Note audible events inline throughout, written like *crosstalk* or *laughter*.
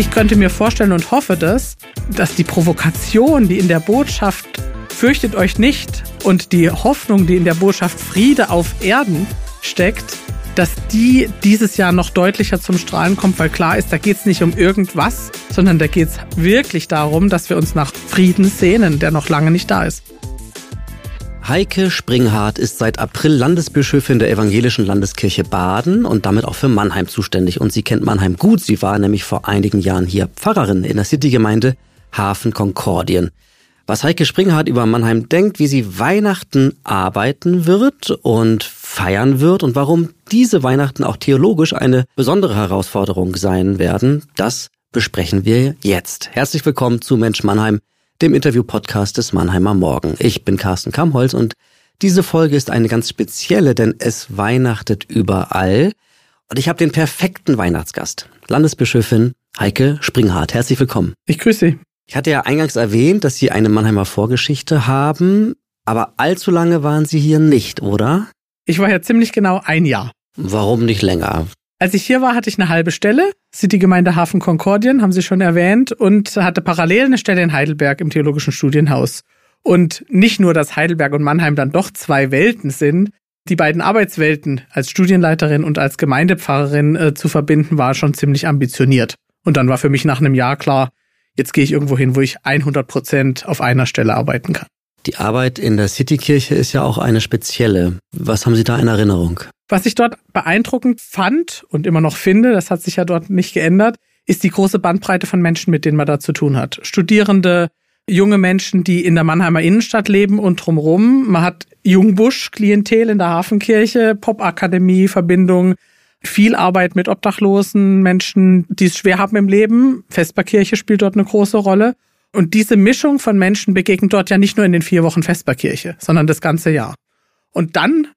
Ich könnte mir vorstellen und hoffe das, dass die Provokation, die in der Botschaft fürchtet euch nicht und die Hoffnung, die in der Botschaft Friede auf Erden steckt, dass die dieses Jahr noch deutlicher zum Strahlen kommt, weil klar ist, da geht es nicht um irgendwas, sondern da geht es wirklich darum, dass wir uns nach Frieden sehnen, der noch lange nicht da ist. Heike Springhardt ist seit April Landesbischöfin der Evangelischen Landeskirche Baden und damit auch für Mannheim zuständig. Und sie kennt Mannheim gut. Sie war nämlich vor einigen Jahren hier Pfarrerin in der Citygemeinde Hafen Konkordien. Was Heike Springhardt über Mannheim denkt, wie sie Weihnachten arbeiten wird und feiern wird und warum diese Weihnachten auch theologisch eine besondere Herausforderung sein werden, das besprechen wir jetzt. Herzlich willkommen zu Mensch Mannheim, dem Interview-Podcast des Mannheimer Morgen. Ich bin Carsten Kamholz und diese Folge ist eine ganz spezielle, denn es weihnachtet überall. Und ich habe den perfekten Weihnachtsgast. Landesbischöfin Heike Springhardt. Herzlich willkommen. Ich grüße Sie. Ich hatte ja eingangs erwähnt, dass Sie eine Mannheimer Vorgeschichte haben, aber allzu lange waren Sie hier nicht, oder? Ich war ja ziemlich genau ein Jahr. Warum nicht länger? Als ich hier war, hatte ich eine halbe Stelle, City-Gemeinde Hafen Konkordien, haben Sie schon erwähnt, und hatte parallel eine Stelle in Heidelberg im Theologischen Studienhaus. Und nicht nur, dass Heidelberg und Mannheim dann doch zwei Welten sind, die beiden Arbeitswelten als Studienleiterin und als Gemeindepfarrerin äh, zu verbinden, war schon ziemlich ambitioniert. Und dann war für mich nach einem Jahr klar, jetzt gehe ich irgendwo hin, wo ich 100 Prozent auf einer Stelle arbeiten kann. Die Arbeit in der Citykirche ist ja auch eine spezielle. Was haben Sie da in Erinnerung? Was ich dort beeindruckend fand und immer noch finde, das hat sich ja dort nicht geändert, ist die große Bandbreite von Menschen, mit denen man da zu tun hat. Studierende, junge Menschen, die in der Mannheimer Innenstadt leben und drumherum. Man hat Jungbusch-Klientel in der Hafenkirche, Popakademie, Verbindung, viel Arbeit mit Obdachlosen, Menschen, die es schwer haben im Leben. Vesperkirche spielt dort eine große Rolle. Und diese Mischung von Menschen begegnet dort ja nicht nur in den vier Wochen Vesperkirche, sondern das ganze Jahr. Und dann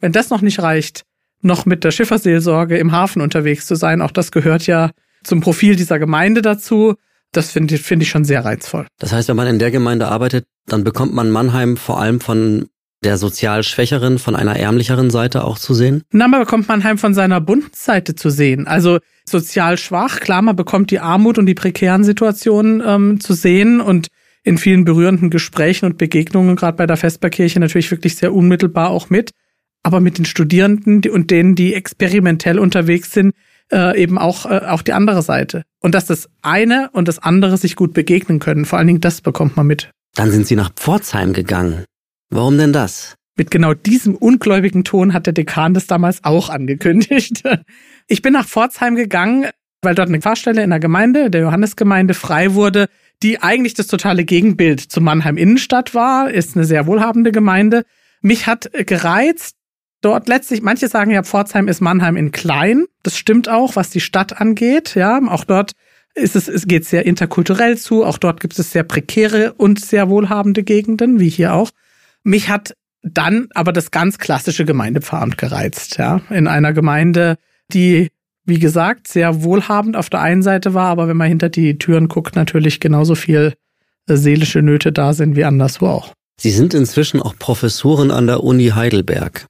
wenn das noch nicht reicht, noch mit der Schifferseelsorge im Hafen unterwegs zu sein, auch das gehört ja zum Profil dieser Gemeinde dazu. Das finde find ich schon sehr reizvoll. Das heißt, wenn man in der Gemeinde arbeitet, dann bekommt man Mannheim vor allem von der sozial schwächeren, von einer ärmlicheren Seite auch zu sehen? Na, man bekommt Mannheim von seiner bunten Seite zu sehen. Also sozial schwach, klar, man bekommt die Armut und die prekären Situationen ähm, zu sehen und in vielen berührenden Gesprächen und Begegnungen, gerade bei der Vesperkirche, natürlich wirklich sehr unmittelbar auch mit aber mit den Studierenden und denen, die experimentell unterwegs sind, äh, eben auch, äh, auch die andere Seite. Und dass das eine und das andere sich gut begegnen können. Vor allen Dingen das bekommt man mit. Dann sind Sie nach Pforzheim gegangen. Warum denn das? Mit genau diesem ungläubigen Ton hat der Dekan das damals auch angekündigt. *laughs* Ich bin nach Pforzheim gegangen, weil dort eine Pfarrstelle in der Gemeinde, der Johannesgemeinde, frei wurde, die eigentlich das totale Gegenbild zu Mannheim Innenstadt war, ist eine sehr wohlhabende Gemeinde. Mich hat gereizt, dort letztlich, manche sagen ja, Pforzheim ist Mannheim in klein. Das stimmt auch, was die Stadt angeht. Ja, auch dort ist es, es geht sehr interkulturell zu. Auch dort gibt es sehr prekäre und sehr wohlhabende Gegenden, wie hier auch. Mich hat dann aber das ganz klassische Gemeindepfarramt gereizt. Ja, in einer Gemeinde, die wie gesagt, sehr wohlhabend auf der einen Seite war, aber wenn man hinter die Türen guckt, natürlich genauso viel äh, seelische Nöte da sind wie anderswo auch. Sie sind inzwischen auch Professorin an der Uni Heidelberg.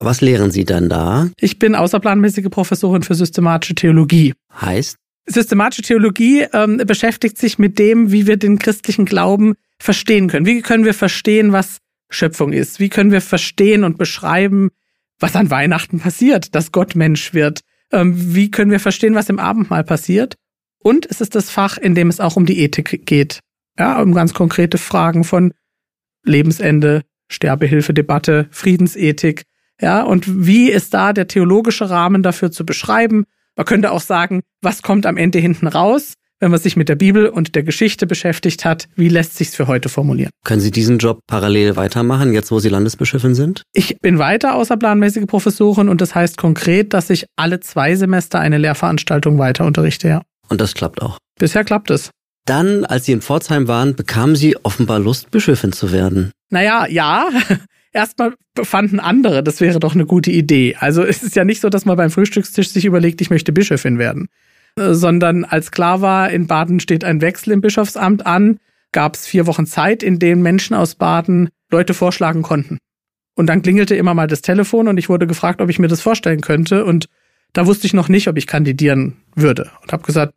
Was lehren Sie dann da? Ich bin außerplanmäßige Professorin für systematische Theologie. Heißt? Systematische Theologie ähm, beschäftigt sich mit dem, wie wir den christlichen Glauben verstehen können. Wie können wir verstehen, was Schöpfung ist? Wie können wir verstehen und beschreiben, was an Weihnachten passiert, dass Gott Mensch wird? Ähm, wie können wir verstehen, was im Abendmahl passiert? Und es ist das Fach, in dem es auch um die Ethik geht. Ja, um ganz konkrete Fragen von Lebensende, Sterbehilfe, Debatte, Friedensethik, ja, und wie ist da der theologische Rahmen dafür zu beschreiben? Man könnte auch sagen, was kommt am Ende hinten raus, wenn man sich mit der Bibel und der Geschichte beschäftigt hat? Wie lässt sich's für heute formulieren? Können Sie diesen Job parallel weitermachen, jetzt wo Sie Landesbischöfin sind? Ich bin weiter außerplanmäßige Professorin und das heißt konkret, dass ich alle zwei Semester eine Lehrveranstaltung weiter unterrichte, ja. Und das klappt auch. Bisher klappt es. Dann, als Sie in Pforzheim waren, bekamen Sie offenbar Lust, Bischöfin zu werden. Naja, ja. Erstmal fanden andere, das wäre doch eine gute Idee. Also es ist ja nicht so, dass man beim Frühstückstisch sich überlegt, ich möchte Bischöfin werden. Äh, sondern als klar war, in Baden steht ein Wechsel im Bischofsamt an, gab es vier Wochen Zeit, in denen Menschen aus Baden Leute vorschlagen konnten. Und dann klingelte immer mal das Telefon und ich wurde gefragt, ob ich mir das vorstellen könnte. Und da wusste ich noch nicht, ob ich kandidieren würde. Und habe gesagt,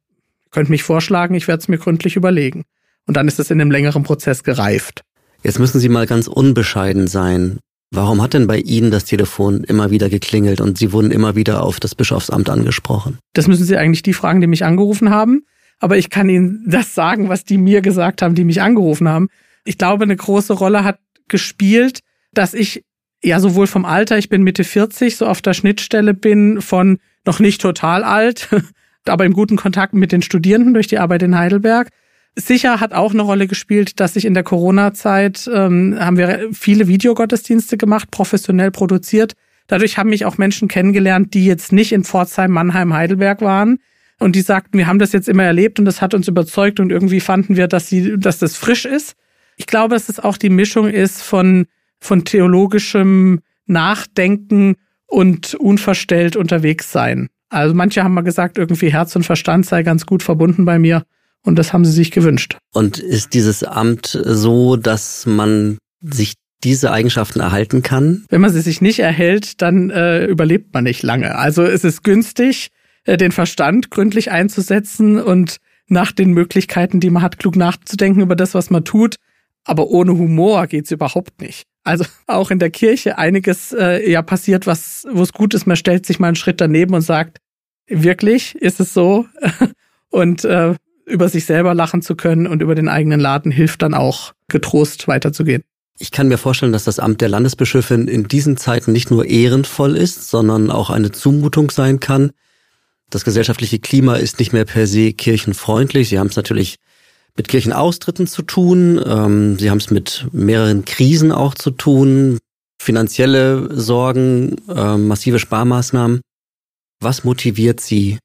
Könnt mich vorschlagen, ich werde es mir gründlich überlegen. Und dann ist es in einem längeren Prozess gereift. Jetzt müssen Sie mal ganz unbescheiden sein. Warum hat denn bei Ihnen das Telefon immer wieder geklingelt und Sie wurden immer wieder auf das Bischofsamt angesprochen? Das müssen Sie eigentlich die fragen, die mich angerufen haben. Aber ich kann Ihnen *laughs* das sagen, was die mir gesagt haben, die mich angerufen haben. Ich glaube, eine große Rolle hat gespielt, dass ich ja sowohl vom Alter, ich bin Mitte 40, so auf der Schnittstelle bin von noch nicht total alt, *laughs* aber im guten Kontakt mit den Studierenden durch die Arbeit in Heidelberg. Sicher hat auch eine Rolle gespielt, dass ich in der Corona-Zeit ähm, haben wir viele Videogottesdienste gemacht, professionell produziert. Dadurch haben mich auch Menschen kennengelernt, die jetzt nicht in Pforzheim, Mannheim, Heidelberg waren. Und die sagten, wir haben das jetzt immer erlebt und das hat uns überzeugt und irgendwie fanden wir, dass sie, dass das frisch ist. Ich glaube, dass es auch die Mischung ist von, von theologischem Nachdenken und unverstellt unterwegs sein. Also manche haben mal gesagt, irgendwie Herz und Verstand sei ganz gut verbunden bei mir. Und das haben sie sich gewünscht. Und ist dieses Amt so, dass man sich diese Eigenschaften erhalten kann? Wenn man sie sich nicht erhält, dann äh, überlebt man nicht lange. Also es ist günstig, äh, den Verstand gründlich einzusetzen und nach den Möglichkeiten, die man hat, klug nachzudenken über das, was man tut. Aber ohne Humor geht's überhaupt nicht. Also *laughs* auch in der Kirche einiges äh, ja passiert, was wo es gut ist. Man stellt sich mal einen Schritt daneben und sagt, wirklich ist es so? *laughs* und äh, über sich selber lachen zu können und über den eigenen Laden hilft dann auch getrost weiterzugehen. Ich kann mir vorstellen, dass das Amt der Landesbischöfin in diesen Zeiten nicht nur ehrenvoll ist, sondern auch eine Zumutung sein kann. Das gesellschaftliche Klima ist nicht mehr per se kirchenfreundlich. Sie haben es natürlich mit Kirchenaustritten zu tun. Ähm, Sie haben es mit mehreren Krisen auch zu tun. Finanzielle Sorgen, äh, massive Sparmaßnahmen. Was motiviert Sie,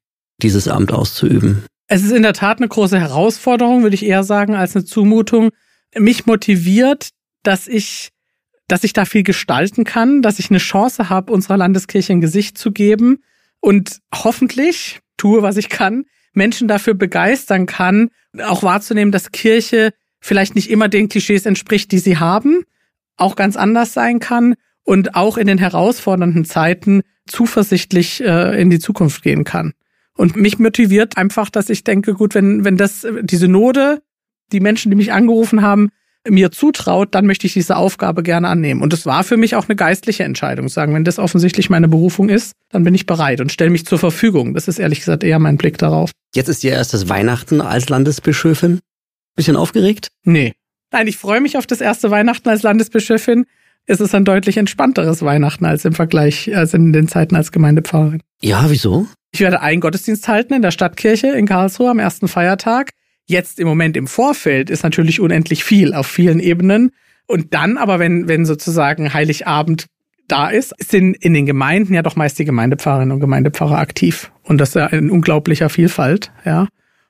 dieses Amt auszuüben? Es ist in der Tat eine große Herausforderung, würde ich eher sagen, als eine Zumutung. Mich motiviert, dass ich, dass ich da viel gestalten kann, dass ich eine Chance habe, unserer Landeskirche ein Gesicht zu geben und hoffentlich tue, was ich kann, Menschen dafür begeistern kann, auch wahrzunehmen, dass Kirche vielleicht nicht immer den Klischees entspricht, die sie haben, auch ganz anders sein kann und auch in den herausfordernden Zeiten zuversichtlich äh, in die Zukunft gehen kann. Und mich motiviert einfach, dass ich denke, gut, wenn, wenn das, die Synode, die Menschen, die mich angerufen haben, mir zutraut, dann möchte ich diese Aufgabe gerne annehmen. Und es war für mich auch eine geistliche Entscheidung. Sagen, wenn das offensichtlich meine Berufung ist, dann bin ich bereit und stelle mich zur Verfügung. Das ist ehrlich gesagt eher mein Blick darauf. Jetzt ist Ihr erstes Weihnachten als Landesbischöfin. Bisschen aufgeregt? Nee. Nein, ich freue mich auf das erste Weihnachten als Landesbischöfin. Es ist ein deutlich entspannteres Weihnachten als im Vergleich, als in den Zeiten als Gemeindepfarrerin. Ja, wieso? Ich werde einen Gottesdienst halten in der Stadtkirche in Karlsruhe am ersten Feiertag. Jetzt im Moment im Vorfeld ist natürlich unendlich viel auf vielen Ebenen. Und dann aber, wenn, wenn sozusagen Heiligabend da ist, sind in den Gemeinden ja doch meist die Gemeindepfarrerinnen und Gemeindepfarrer aktiv. Und das ist ja in unglaublicher Vielfalt, ja.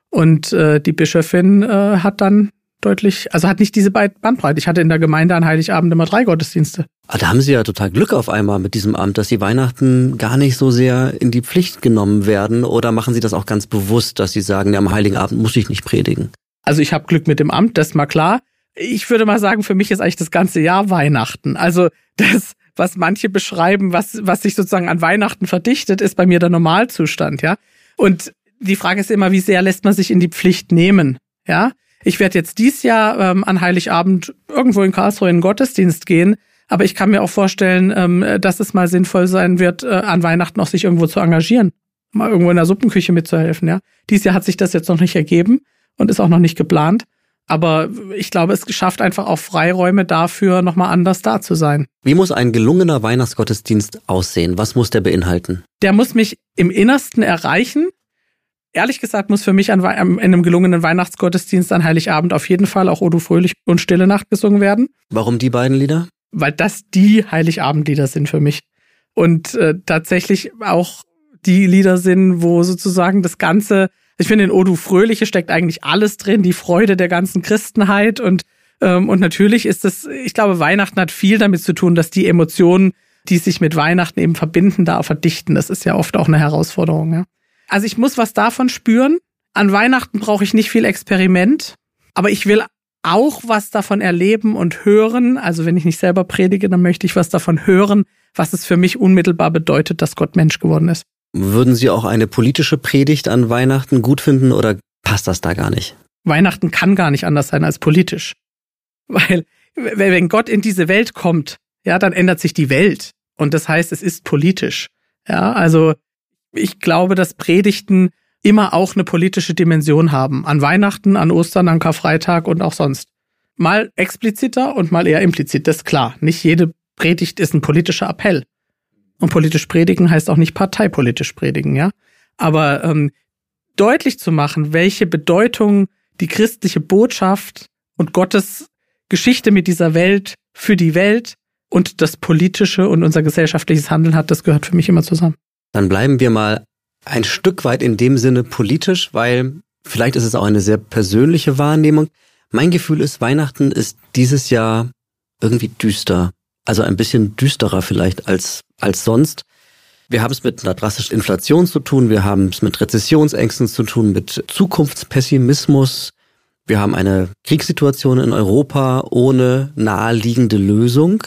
Und äh, die Bischöfin äh, hat dann deutlich, also hat nicht diese Bandbreite. Ich hatte in der Gemeinde an Heiligabend immer drei Gottesdienste. Aber ah, da haben Sie ja total Glück auf einmal mit diesem Amt, dass Sie Weihnachten gar nicht so sehr in die Pflicht genommen werden. Oder machen Sie das auch ganz bewusst, dass Sie sagen, ja, am Heiligen Abend muss ich nicht predigen? Also ich habe Glück mit dem Amt, das ist mal klar. Ich würde mal sagen, für mich ist eigentlich das ganze Jahr Weihnachten. Also das, was manche beschreiben, was, was sich sozusagen an Weihnachten verdichtet, ist bei mir der Normalzustand, ja. Und die Frage ist immer, wie sehr lässt man sich in die Pflicht nehmen, ja? Ich werde jetzt dies Jahr ähm, an Heiligabend irgendwo in Karlsruhe in den Gottesdienst gehen. Aber ich kann mir auch vorstellen, ähm, dass es mal sinnvoll sein wird, äh, an Weihnachten auch sich irgendwo zu engagieren. Mal irgendwo in der Suppenküche mitzuhelfen, ja. Dies Jahr hat sich das jetzt noch nicht ergeben und ist auch noch nicht geplant. Aber ich glaube, es schafft einfach auch Freiräume dafür, nochmal anders da zu sein. Wie muss ein gelungener Weihnachtsgottesdienst aussehen? Was muss der beinhalten? Der muss mich im Innersten erreichen ehrlich gesagt muss für mich an, in einem gelungenen Weihnachtsgottesdienst an Heiligabend auf jeden Fall auch O du Fröhlich und Stille Nacht gesungen werden. Warum die beiden Lieder? Weil das die Heiligabendlieder sind für mich. Und äh, tatsächlich auch die Lieder sind, wo sozusagen das Ganze, ich finde in O du Fröhliche steckt eigentlich alles drin, die Freude der ganzen Christenheit und ähm, und natürlich ist es, ich glaube, Weihnachten hat viel damit zu tun, dass die Emotionen, die sich mit Weihnachten eben verbinden, da verdichten. Das ist ja oft auch eine Herausforderung, ja. Also ich muss was davon spüren. An Weihnachten brauche ich nicht viel Experiment, aber ich will auch was davon erleben und hören. Also wenn ich nicht selber predige, dann möchte ich was davon hören, was es für mich unmittelbar bedeutet, dass Gott Mensch geworden ist. Würden Sie auch eine politische Predigt an Weihnachten gut finden oder passt das da gar nicht. Weihnachten kann gar nicht anders sein als politisch. Weil, wenn Gott in diese Welt kommt, ja, dann ändert sich die Welt. Und das heißt, es ist politisch. Ja, also ich glaube, dass Predigten immer auch eine politische Dimension haben. An Weihnachten, an Ostern, an Karfreitag und auch sonst. Mal expliziter und mal eher implizit, das ist klar. Nicht jede Predigt ist ein politischer Appell. Und politisch predigen heißt auch nicht parteipolitisch predigen, ja. Aber ähm, deutlich zu machen, welche Bedeutung die christliche Botschaft und Gottes Geschichte mit dieser Welt für die Welt und das politische und unser gesellschaftliches Handeln hat, das gehört für mich immer zusammen. Dann bleiben wir mal ein Stück weit in dem Sinne politisch, weil vielleicht ist es auch eine sehr persönliche Wahrnehmung. Mein Gefühl ist, Weihnachten ist dieses Jahr irgendwie düster. Also ein bisschen düsterer vielleicht als, als sonst. Wir haben es mit einer drastischen Inflation zu tun, wir haben es mit Rezessionsängsten zu tun, mit Zukunftspessimismus. Wir haben eine Kriegssituation in Europa ohne naheliegende Lösung.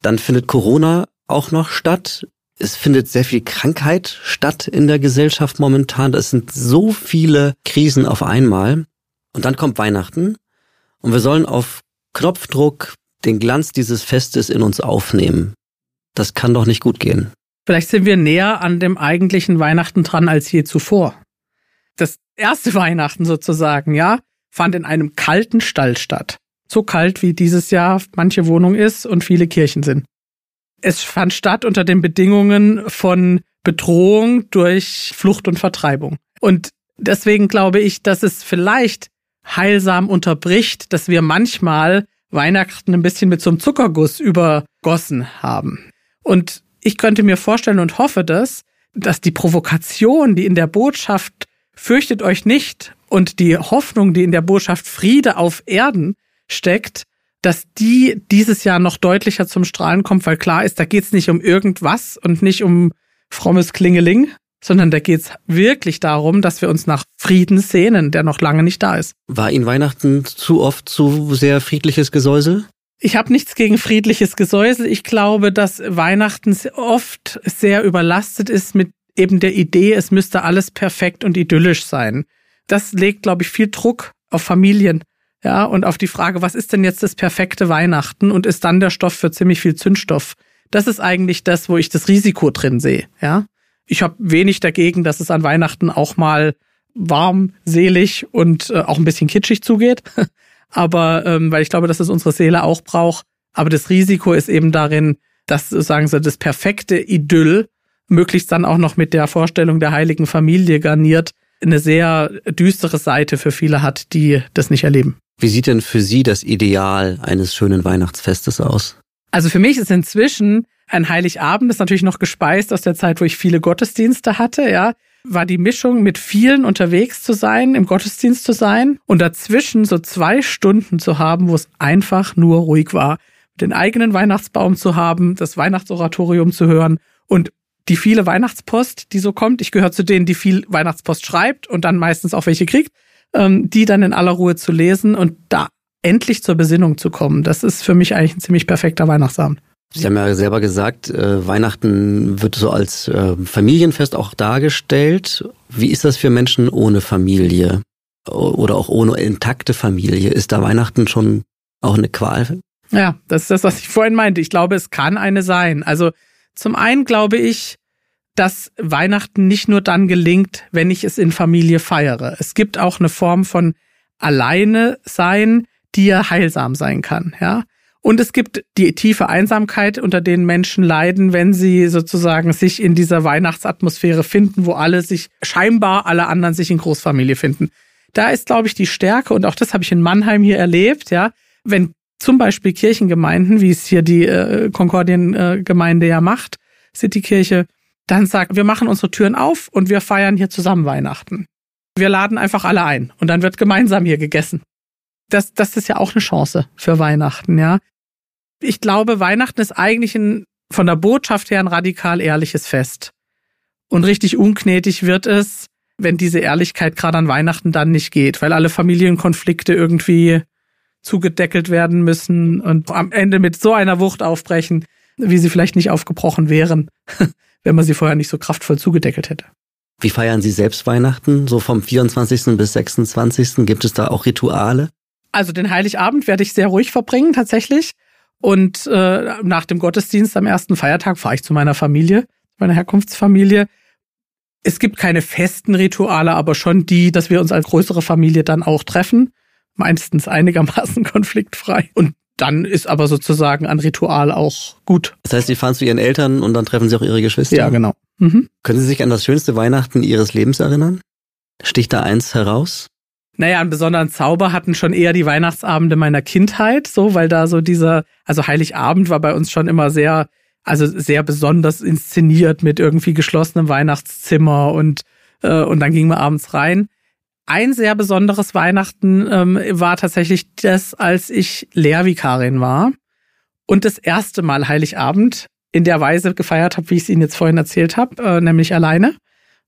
Dann findet Corona auch noch statt. Es findet sehr viel Krankheit statt in der Gesellschaft momentan. Es sind so viele Krisen auf einmal. Und dann kommt Weihnachten und wir sollen auf Knopfdruck den Glanz dieses Festes in uns aufnehmen. Das kann doch nicht gut gehen. Vielleicht sind wir näher an dem eigentlichen Weihnachten dran als je zuvor. Das erste Weihnachten sozusagen, ja, fand in einem kalten Stall statt. So kalt wie dieses Jahr manche Wohnung ist und viele Kirchen sind. Es fand statt unter den Bedingungen von Bedrohung durch Flucht und Vertreibung. Und deswegen glaube ich, dass es vielleicht heilsam unterbricht, dass wir manchmal Weihnachten ein bisschen mit so einem Zuckerguss übergossen haben. Und ich könnte mir vorstellen und hoffe das, dass die Provokation, die in der Botschaft fürchtet euch nicht und die Hoffnung, die in der Botschaft Friede auf Erden steckt, dass die dieses Jahr noch deutlicher zum Strahlen kommt, weil klar ist, da geht's nicht um irgendwas und nicht um frommes Klingeling, sondern da geht's wirklich darum, dass wir uns nach Frieden sehnen, der noch lange nicht da ist. War Ihnen Weihnachten zu oft zu sehr friedliches Gesäusel? Ich habe nichts gegen friedliches Gesäusel. Ich glaube, dass Weihnachten oft sehr überlastet ist mit eben der Idee, es müsste alles perfekt und idyllisch sein. Das legt, glaube ich, viel Druck auf Familien. Ja, und auf die Frage, was ist denn jetzt das perfekte Weihnachten und ist dann der Stoff für ziemlich viel Zündstoff? Das ist eigentlich das, wo ich das Risiko drin sehe. Ja, ich habe wenig dagegen, dass es an Weihnachten auch mal warm, selig und äh, auch ein bisschen kitschig zugeht. *laughs* Aber ähm, weil ich glaube, dass es unsere Seele auch braucht. Aber das Risiko ist eben darin, dass sagen Sie das perfekte Idyll möglichst dann auch noch mit der Vorstellung der heiligen Familie garniert eine sehr düstere Seite für viele hat, die das nicht erleben. Wie sieht denn für Sie das Ideal eines schönen Weihnachtsfestes aus? Also für mich ist inzwischen ein Heiligabend, ist natürlich noch gespeist aus der Zeit, wo ich viele Gottesdienste hatte, ja, war die Mischung mit vielen unterwegs zu sein, im Gottesdienst zu sein und dazwischen so zwei Stunden zu haben, wo es einfach nur ruhig war. Den eigenen Weihnachtsbaum zu haben, das Weihnachtsoratorium zu hören und die viele Weihnachtspost, die so kommt. Ich gehöre zu denen, die viel Weihnachtspost schreibt und dann meistens auch welche kriegt, die dann in aller Ruhe zu lesen und da endlich zur Besinnung zu kommen. Das ist für mich eigentlich ein ziemlich perfekter Weihnachtsabend. Sie haben ja selber gesagt, äh, Weihnachten wird so als äh, Familienfest auch dargestellt. Wie ist das für Menschen ohne Familie oder auch ohne intakte Familie? Ist da Weihnachten schon auch eine Qual? Ja, das ist das, was ich vorhin meinte. Ich glaube, es kann eine sein. Also zum einen glaube ich, dass Weihnachten nicht nur dann gelingt, wenn ich es in Familie feiere. Es gibt auch eine Form von alleine sein, die ja heilsam sein kann, ja. Und es gibt die tiefe Einsamkeit, unter denen Menschen leiden, wenn sie sozusagen sich in dieser Weihnachtsatmosphäre finden, wo alle sich, scheinbar alle anderen sich in Großfamilie finden. Da ist, glaube ich, die Stärke, und auch das habe ich in Mannheim hier erlebt, ja, wenn zum Beispiel Kirchengemeinden, wie es hier die äh, Konkordiengemeinde äh, ja macht, Citykirche, dann sagt, wir machen unsere Türen auf und wir feiern hier zusammen Weihnachten. Wir laden einfach alle ein und dann wird gemeinsam hier gegessen. Das, das ist ja auch eine Chance für Weihnachten, ja. Ich glaube, Weihnachten ist eigentlich ein, von der Botschaft her ein radikal ehrliches Fest. Und richtig unknetig wird es, wenn diese Ehrlichkeit gerade an Weihnachten dann nicht geht, weil alle Familienkonflikte irgendwie zugedeckelt werden müssen und am Ende mit so einer Wucht aufbrechen, wie sie vielleicht nicht aufgebrochen wären, *laughs* wenn man sie vorher nicht so kraftvoll zugedeckelt hätte. Wie feiern Sie selbst Weihnachten? So vom 24. bis 26. gibt es da auch Rituale? Also den Heiligabend werde ich sehr ruhig verbringen, tatsächlich. Und äh, nach dem Gottesdienst am ersten Feiertag fahre ich zu meiner Familie, meiner Herkunftsfamilie. Es gibt keine festen Rituale, aber schon die, dass wir uns als größere Familie dann auch treffen. Meistens einigermaßen *laughs* konfliktfrei. Und dann ist aber sozusagen ein Ritual auch gut. Das heißt, Sie fahren zu Ihren Eltern und dann treffen Sie auch Ihre Geschwister? Ja, genau. Mhm. Können Sie sich an das schönste Weihnachten Ihres Lebens erinnern? Sticht da eins heraus? Naja, einen besonderen Zauber hatten schon eher die Weihnachtsabende meiner Kindheit, so, weil da so dieser, also Heiligabend war bei uns schon immer sehr, also sehr besonders inszeniert mit irgendwie geschlossenem Weihnachtszimmer und, äh, und dann gingen wir abends rein. Ein sehr besonderes Weihnachten ähm, war tatsächlich das, als ich Lehrvikarin war und das erste Mal Heiligabend in der Weise gefeiert habe, wie ich es Ihnen jetzt vorhin erzählt habe, äh, nämlich alleine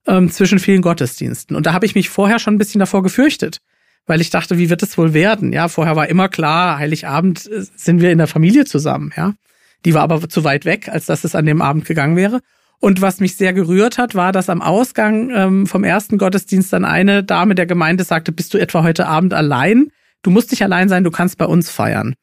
ähm, zwischen vielen Gottesdiensten. Und da habe ich mich vorher schon ein bisschen davor gefürchtet, weil ich dachte, wie wird es wohl werden? Ja, vorher war immer klar, Heiligabend äh, sind wir in der Familie zusammen, ja. Die war aber zu weit weg, als dass es an dem Abend gegangen wäre. Und was mich sehr gerührt hat, war, dass am Ausgang ähm, vom ersten Gottesdienst dann eine Dame der Gemeinde sagte, bist du etwa heute Abend allein? Du musst nicht allein sein, du kannst bei uns feiern.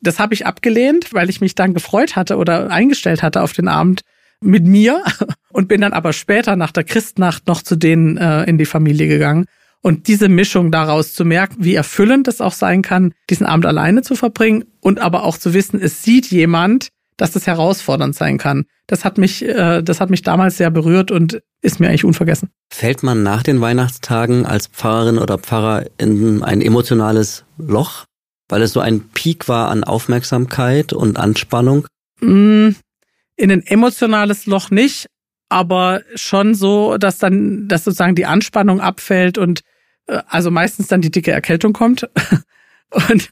Das habe ich abgelehnt, weil ich mich dann gefreut hatte oder eingestellt hatte auf den Abend mit mir *laughs* und bin dann aber später nach der Christnacht noch zu denen äh, in die Familie gegangen. Und diese Mischung daraus zu merken, wie erfüllend es auch sein kann, diesen Abend alleine zu verbringen und aber auch zu wissen, es sieht jemand, dass das herausfordernd sein kann. Das hat mich, äh, das hat mich damals sehr berührt und ist mir eigentlich unvergessen. Fällt man nach den Weihnachtstagen als Pfarrerin oder Pfarrer in ein emotionales Loch, weil es so ein Peak war an Aufmerksamkeit und Anspannung? Mm, in ein emotionales Loch nicht, aber schon so, dass dann, dass sozusagen die Anspannung abfällt und äh, also meistens dann die dicke Erkältung kommt. *laughs* und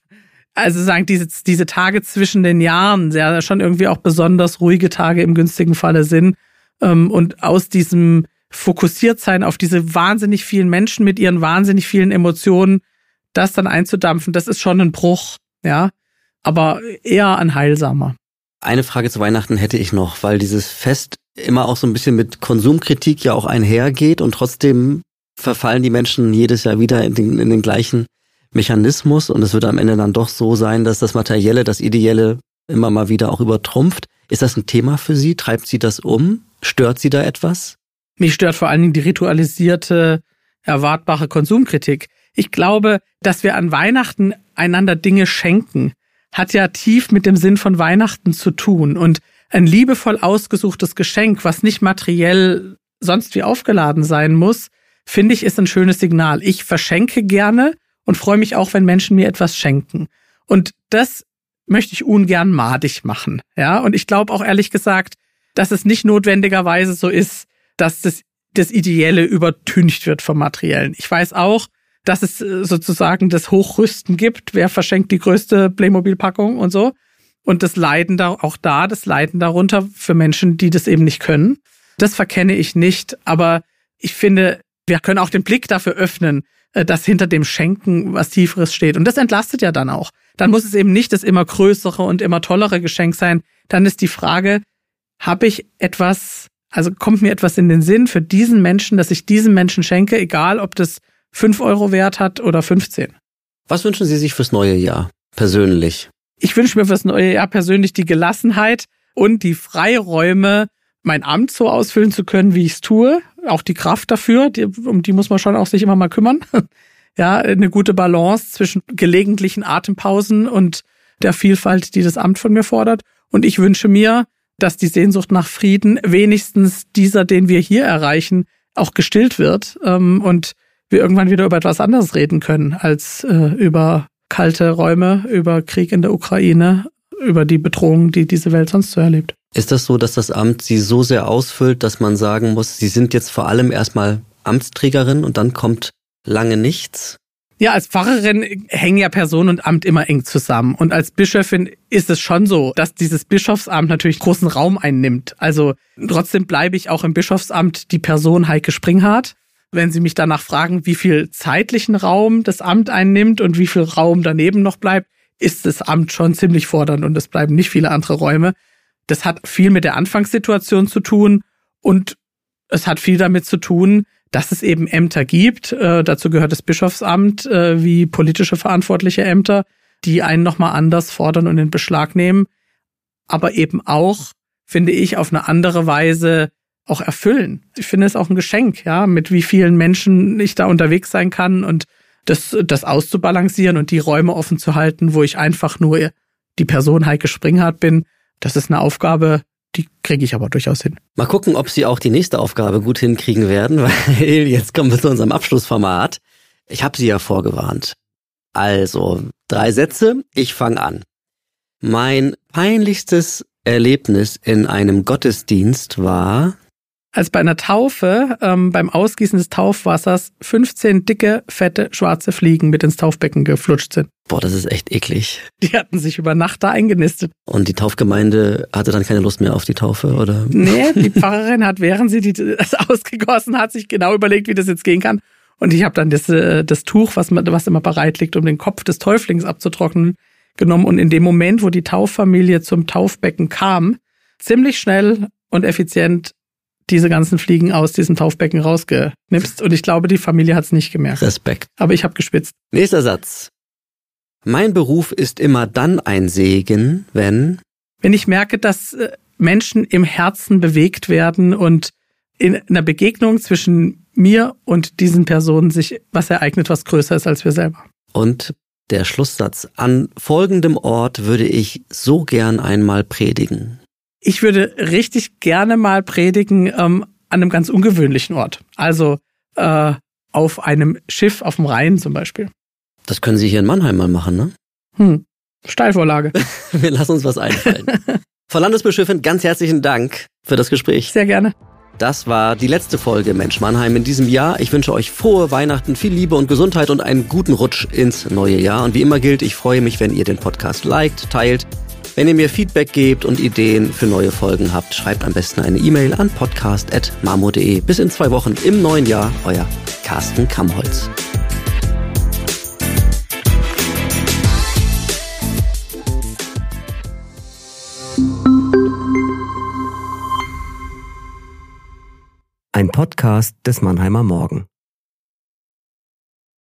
also sagen diese, diese Tage zwischen den Jahren, ja schon irgendwie auch besonders ruhige Tage im günstigen Falle sind. Ähm, und aus diesem Fokussiertsein auf diese wahnsinnig vielen Menschen mit ihren wahnsinnig vielen Emotionen, das dann einzudampfen, das ist schon ein Bruch, ja. Aber eher ein heilsamer. Eine Frage zu Weihnachten hätte ich noch, weil dieses Fest immer auch so ein bisschen mit Konsumkritik ja auch einhergeht und trotzdem verfallen die Menschen jedes Jahr wieder in den, in den gleichen Mechanismus und es wird am Ende dann doch so sein, dass das Materielle, das Ideelle immer mal wieder auch übertrumpft. Ist das ein Thema für Sie? Treibt Sie das um? Stört Sie da etwas? Mich stört vor allen Dingen die ritualisierte, erwartbare Konsumkritik. Ich glaube, dass wir an Weihnachten einander Dinge schenken, hat ja tief mit dem Sinn von Weihnachten zu tun. Und ein liebevoll ausgesuchtes Geschenk, was nicht materiell sonst wie aufgeladen sein muss, finde ich, ist ein schönes Signal. Ich verschenke gerne und freue mich auch, wenn Menschen mir etwas schenken. Und das möchte ich ungern madig machen. Ja, und ich glaube auch ehrlich gesagt, dass es nicht notwendigerweise so ist, dass das, das Ideelle übertüncht wird vom Materiellen. Ich weiß auch, dass es äh, sozusagen das Hochrüsten gibt. Wer verschenkt die größte Playmobil-Packung und so? Und das Leiden da, auch da, das Leiden darunter für Menschen, die das eben nicht können. Das verkenne ich nicht, aber ich finde, wir können auch den Blick dafür öffnen, dass hinter dem Schenken was Tieferes steht. Und das entlastet ja dann auch. Dann muss es eben nicht das immer größere und immer tollere Geschenk sein. Dann ist die Frage, habe ich etwas, also kommt mir etwas in den Sinn für diesen Menschen, dass ich diesem Menschen schenke, egal ob das fünf Euro wert hat oder 15. Was wünschen Sie sich fürs neue Jahr persönlich? Ich wünsche mir fürs neue Jahr persönlich die Gelassenheit und die Freiräume, mein Amt so ausfüllen zu können, wie ich es tue. Auch die Kraft dafür, die, um die muss man schon auch sich immer mal kümmern. *laughs* ja, eine gute Balance zwischen gelegentlichen Atempausen und der Vielfalt, die das Amt von mir fordert. Und ich wünsche mir, dass die Sehnsucht nach Frieden wenigstens dieser, den wir hier erreichen, auch gestillt wird ähm, und wir irgendwann wieder über etwas anderes reden können als äh, über kalte Räume, über Krieg in der Ukraine, über die Bedrohung, die diese Welt sonst so erlebt. Ist das so, dass das Amt Sie so sehr ausfüllt, dass man sagen muss, Sie sind jetzt vor allem erstmal Amtsträgerin und dann kommt lange nichts? Ja, als Pfarrerin hängen ja Person und Amt immer eng zusammen. Und als Bischöfin ist es schon so, dass dieses Bischofsamt natürlich großen Raum einnimmt. Also trotzdem bleibe ich auch im Bischofsamt die Person Heike Springhardt. Wenn Sie mich danach fragen, wie viel zeitlichen Raum das Amt einnimmt und wie viel Raum daneben noch bleibt, ist das Amt schon ziemlich fordernd und es bleiben nicht viele andere Räume. Das hat viel mit der Anfangssituation zu tun und es hat viel damit zu tun, dass es eben Ämter gibt. Äh, dazu gehört das Bischofsamt äh, wie politische verantwortliche Ämter, die einen nochmal anders fordern und in Beschlag nehmen, aber eben auch, finde ich, auf eine andere Weise auch erfüllen. Ich finde es auch ein Geschenk, ja, mit wie vielen Menschen ich da unterwegs sein kann und das, das auszubalancieren und die Räume offen zu halten, wo ich einfach nur die Person Heike Springhardt bin. Das ist eine Aufgabe, die kriege ich aber durchaus hin. Mal gucken, ob Sie auch die nächste Aufgabe gut hinkriegen werden, *laughs* weil jetzt kommen wir zu unserem Abschlussformat. Ich habe Sie ja vorgewarnt. Also, drei Sätze, ich fange an. Mein peinlichstes Erlebnis in einem Gottesdienst war als bei einer Taufe ähm, beim Ausgießen des Taufwassers 15 dicke, fette, schwarze Fliegen mit ins Taufbecken geflutscht sind. Boah, das ist echt eklig. Die hatten sich über Nacht da eingenistet. Und die Taufgemeinde hatte dann keine Lust mehr auf die Taufe, oder? Nee, die *laughs* Pfarrerin hat, während sie die, das ausgegossen hat, sich genau überlegt, wie das jetzt gehen kann. Und ich habe dann das, äh, das Tuch, was, was immer bereit liegt, um den Kopf des Täuflings abzutrocknen, genommen. Und in dem Moment, wo die Tauffamilie zum Taufbecken kam, ziemlich schnell und effizient diese ganzen Fliegen aus diesem Taufbecken rausgenipst. Und ich glaube, die Familie hat es nicht gemerkt. Respekt. Aber ich habe gespitzt. Nächster Satz. Mein Beruf ist immer dann ein Segen, wenn. Wenn ich merke, dass äh, Menschen im Herzen bewegt werden und in einer Begegnung zwischen mir und diesen Personen sich was ereignet, was größer ist als wir selber. Und der Schlusssatz. An folgendem Ort würde ich so gern einmal predigen. Ich würde richtig gerne mal predigen ähm, an einem ganz ungewöhnlichen Ort. Also äh, auf einem Schiff auf dem Rhein zum Beispiel. Das können Sie hier in Mannheim mal machen, ne? Hm. Steilvorlage. *laughs* Wir lassen uns was einfallen. *laughs* Frau Landesbischöfin, ganz herzlichen Dank für das Gespräch. Sehr gerne. Das war die letzte Folge Mensch Mannheim in diesem Jahr. Ich wünsche euch frohe Weihnachten, viel Liebe und Gesundheit und einen guten Rutsch ins neue Jahr. Und wie immer gilt, ich freue mich, wenn ihr den Podcast liked, teilt wenn ihr mir Feedback gebt und Ideen für neue Folgen habt, schreibt am besten eine E-Mail an podcast.marmo.de. Bis in zwei Wochen im neuen Jahr, euer Carsten Kammholz. Ein Podcast des Mannheimer Morgen.